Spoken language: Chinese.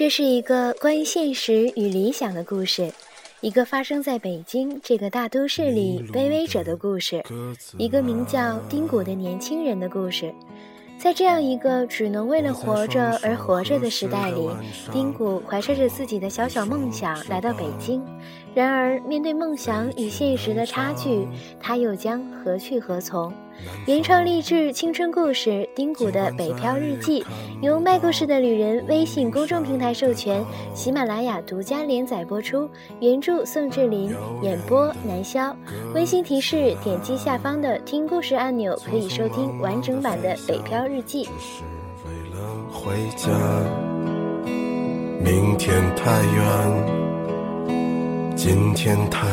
这是一个关于现实与理想的故事，一个发生在北京这个大都市里卑微者的故事，一个名叫丁谷的年轻人的故事。在这样一个只能为了活着而活着的时代里，丁谷怀揣着自己的小小梦想来到北京。然而，面对梦想与现实的差距，他又将何去何从？原创励志青春故事《丁谷的北漂日记》，由卖故事的旅人微信公众平台授权，喜马拉雅独家连载播出。原著宋志林，演播南萧。温馨提示：点击下方的听故事按钮，可以收听完整版的《北漂日记》。为了回家，明天太远，今天太